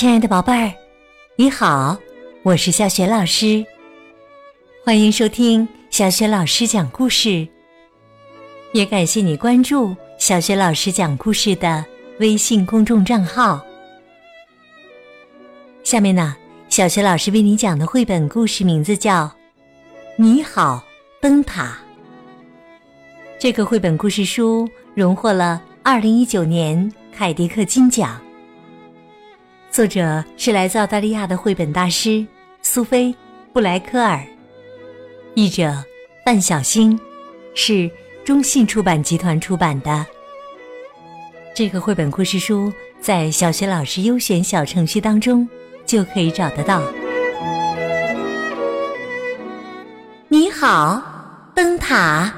亲爱的宝贝儿，你好，我是小雪老师，欢迎收听小雪老师讲故事。也感谢你关注小雪老师讲故事的微信公众账号。下面呢，小雪老师为你讲的绘本故事名字叫《你好，灯塔》。这个绘本故事书荣获了二零一九年凯迪克金奖。作者是来自澳大利亚的绘本大师苏菲·布莱科尔，译者范小星，是中信出版集团出版的。这个绘本故事书在小学老师优选小程序当中就可以找得到。你好，灯塔，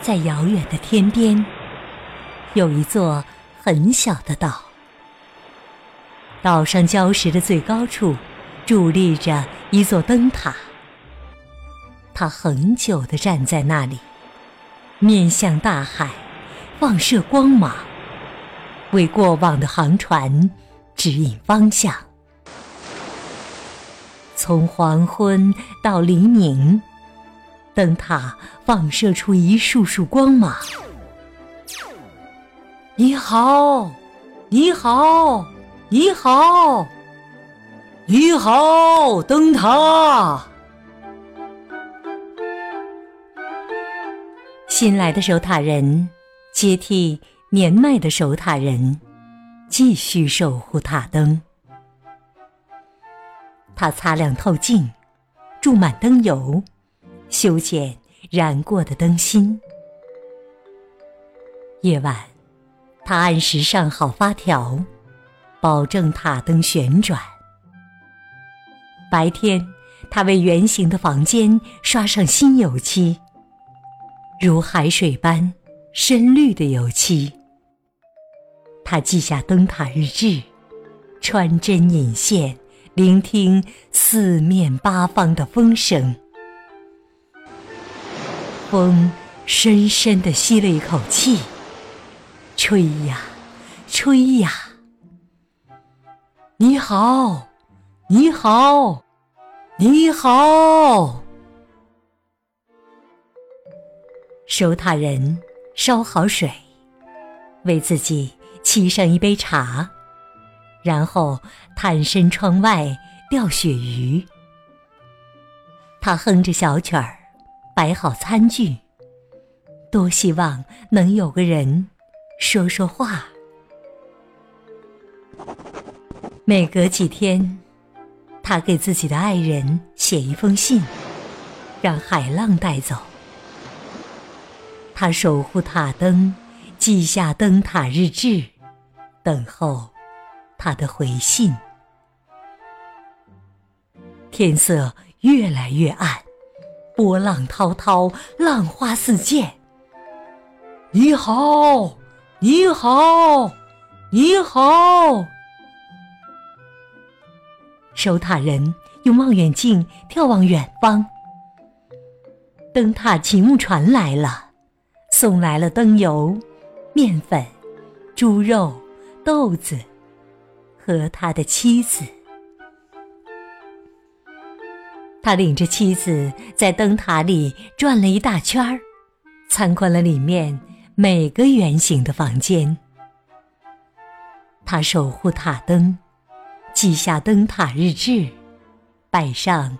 在遥远的天边。有一座很小的岛，岛上礁石的最高处伫立着一座灯塔。它很久地站在那里，面向大海，放射光芒，为过往的航船指引方向。从黄昏到黎明，灯塔放射出一束束光芒。你好，你好，你好，你好，灯塔。新来的守塔人接替年迈的守塔人，继续守护塔灯。他擦亮透镜，注满灯油，修剪燃过的灯芯。夜晚。他按时上好发条，保证塔灯旋转。白天，他为圆形的房间刷上新油漆，如海水般深绿的油漆。他记下灯塔日志，穿针引线，聆听四面八方的风声。风深深地吸了一口气。吹呀，吹呀！你好，你好，你好！守塔人烧好水，为自己沏上一杯茶，然后探身窗外钓鳕鱼。他哼着小曲儿，摆好餐具，多希望能有个人。说说话。每隔几天，他给自己的爱人写一封信，让海浪带走。他守护塔灯，记下灯塔日志，等候他的回信。天色越来越暗，波浪滔滔，浪花四溅。你好。你好，你好。守塔人用望远镜眺望远方，灯塔勤务船来了，送来了灯油、面粉、猪肉、豆子和他的妻子。他领着妻子在灯塔里转了一大圈儿，参观了里面。每个圆形的房间，他守护塔灯，记下灯塔日志，摆上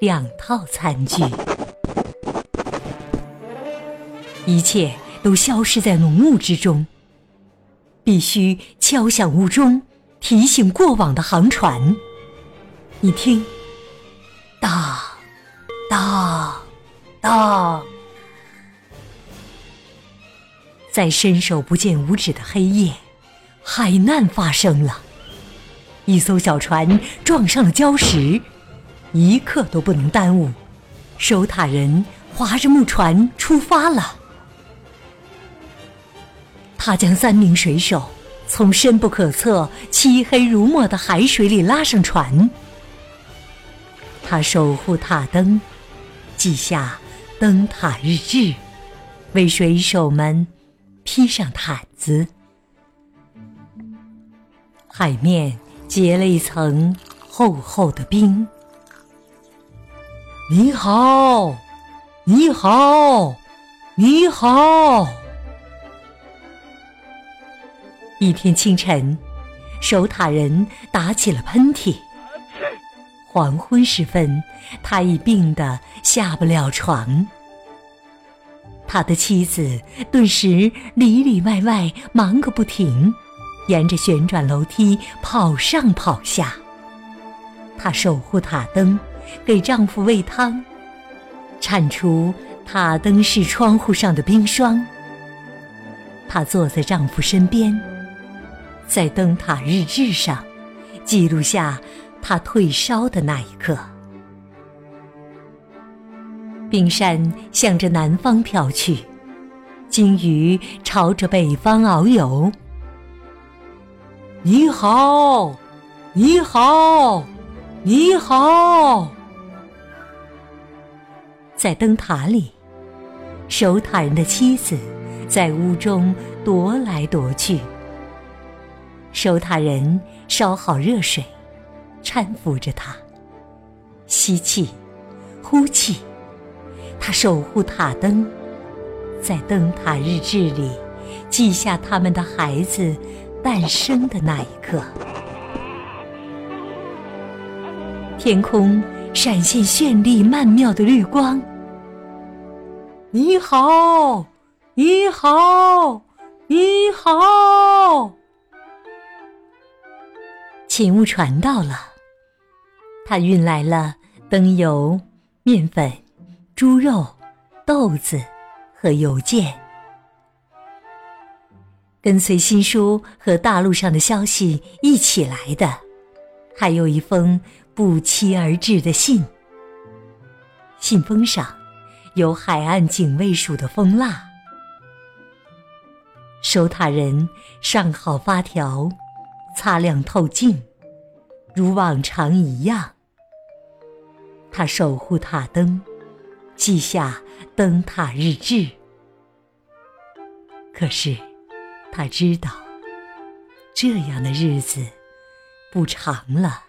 两套餐具，一切都消失在浓雾之中。必须敲响雾钟，提醒过往的航船。你听，当，当，当。在伸手不见五指的黑夜，海难发生了。一艘小船撞上了礁石，一刻都不能耽误。守塔人划着木船出发了。他将三名水手从深不可测、漆黑如墨的海水里拉上船。他守护塔灯，记下灯塔日志，为水手们。披上毯子，海面结了一层厚厚的冰。你好，你好，你好。一天清晨，守塔人打起了喷嚏。黄昏时分，他已病得下不了床。他的妻子顿时里里外外忙个不停，沿着旋转楼梯跑上跑下。她守护塔灯，给丈夫喂汤，铲除塔灯式窗户上的冰霜。她坐在丈夫身边，在灯塔日志上记录下他退烧的那一刻。冰山向着南方飘去，鲸鱼朝着北方遨游。你好，你好，你好！在灯塔里，守塔人的妻子在屋中踱来踱去。守塔人烧好热水，搀扶着他，吸气，呼气。他守护塔灯，在灯塔日志里记下他们的孩子诞生的那一刻。天空闪现绚丽曼妙的绿光。你好，你好，你好！请务船到了，他运来了灯油、面粉。猪肉、豆子和邮件，跟随新书和大陆上的消息一起来的，还有一封不期而至的信。信封上有海岸警卫署的封蜡。守塔人上好发条，擦亮透镜，如往常一样。他守护塔灯。记下灯塔日志，可是他知道这样的日子不长了。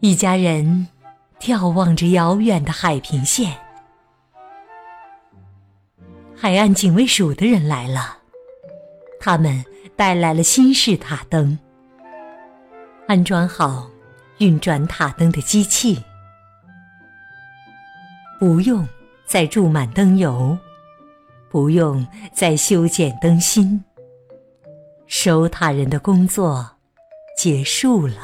一家人眺望着遥远的海平线，海岸警卫署的人来了，他们带来了新式塔灯，安装好运转塔灯的机器。不用再注满灯油，不用再修剪灯芯。守塔人的工作结束了。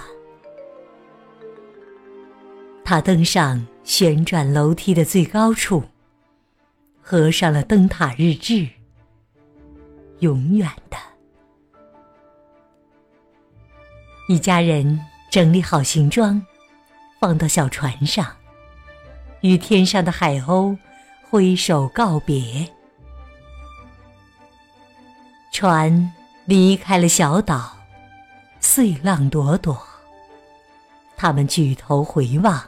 他登上旋转楼梯的最高处，合上了灯塔日志。永远的，一家人整理好行装，放到小船上。与天上的海鸥挥手告别，船离开了小岛，碎浪朵朵。他们举头回望，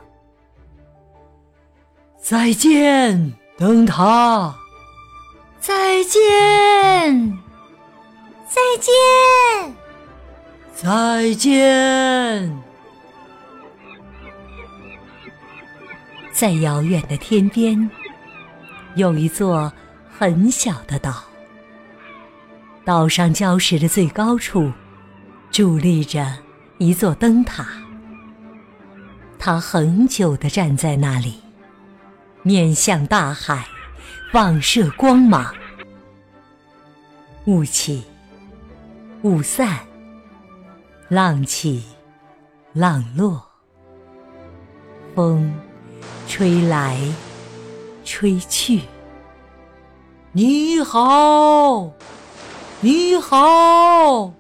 再见，灯塔！再见，再见，再见。在遥远的天边，有一座很小的岛。岛上礁石的最高处，伫立着一座灯塔。它恒久地站在那里，面向大海，放射光芒。雾起，雾散，浪起，浪落，风。吹来，吹去。你好，你好，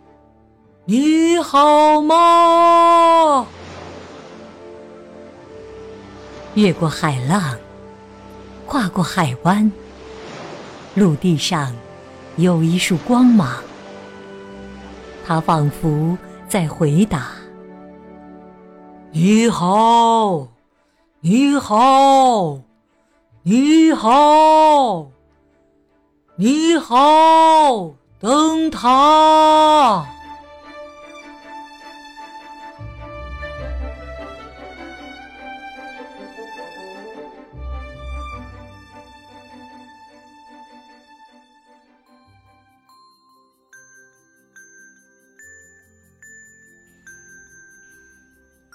你好吗？越过海浪，跨过海湾，陆地上有一束光芒，它仿佛在回答：“你好。”你好，你好，你好，灯塔。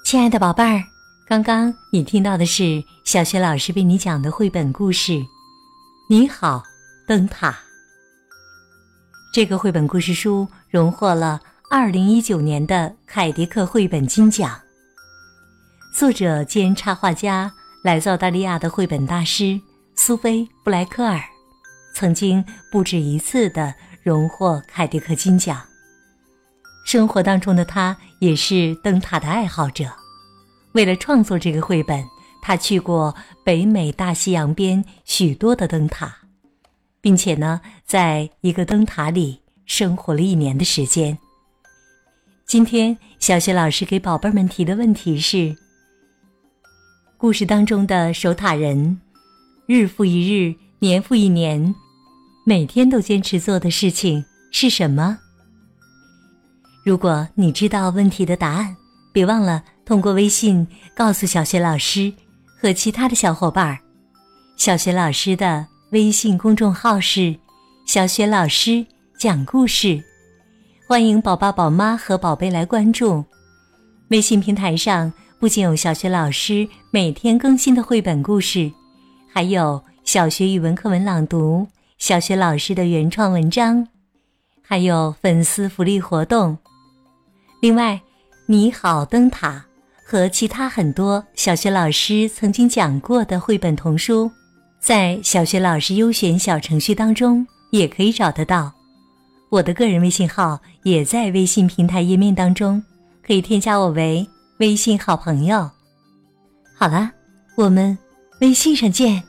亲爱的宝贝儿，刚刚你听到的是小学老师为你讲的绘本故事《你好，灯塔》。这个绘本故事书荣获了二零一九年的凯迪克绘本金奖。作者兼插画家来自澳大利亚的绘本大师苏菲·布莱克尔，曾经不止一次的荣获凯迪克金奖。生活当中的他也是灯塔的爱好者。为了创作这个绘本，他去过北美大西洋边许多的灯塔，并且呢，在一个灯塔里生活了一年的时间。今天，小雪老师给宝贝们提的问题是：故事当中的守塔人，日复一日，年复一年，每天都坚持做的事情是什么？如果你知道问题的答案，别忘了通过微信告诉小学老师和其他的小伙伴儿。小学老师的微信公众号是“小学老师讲故事”，欢迎宝爸、宝妈和宝贝来关注。微信平台上不仅有小学老师每天更新的绘本故事，还有小学语文课文朗读、小学老师的原创文章，还有粉丝福利活动。另外，你好灯塔和其他很多小学老师曾经讲过的绘本童书，在小学老师优选小程序当中也可以找得到。我的个人微信号也在微信平台页面当中，可以添加我为微信好朋友。好了，我们微信上见。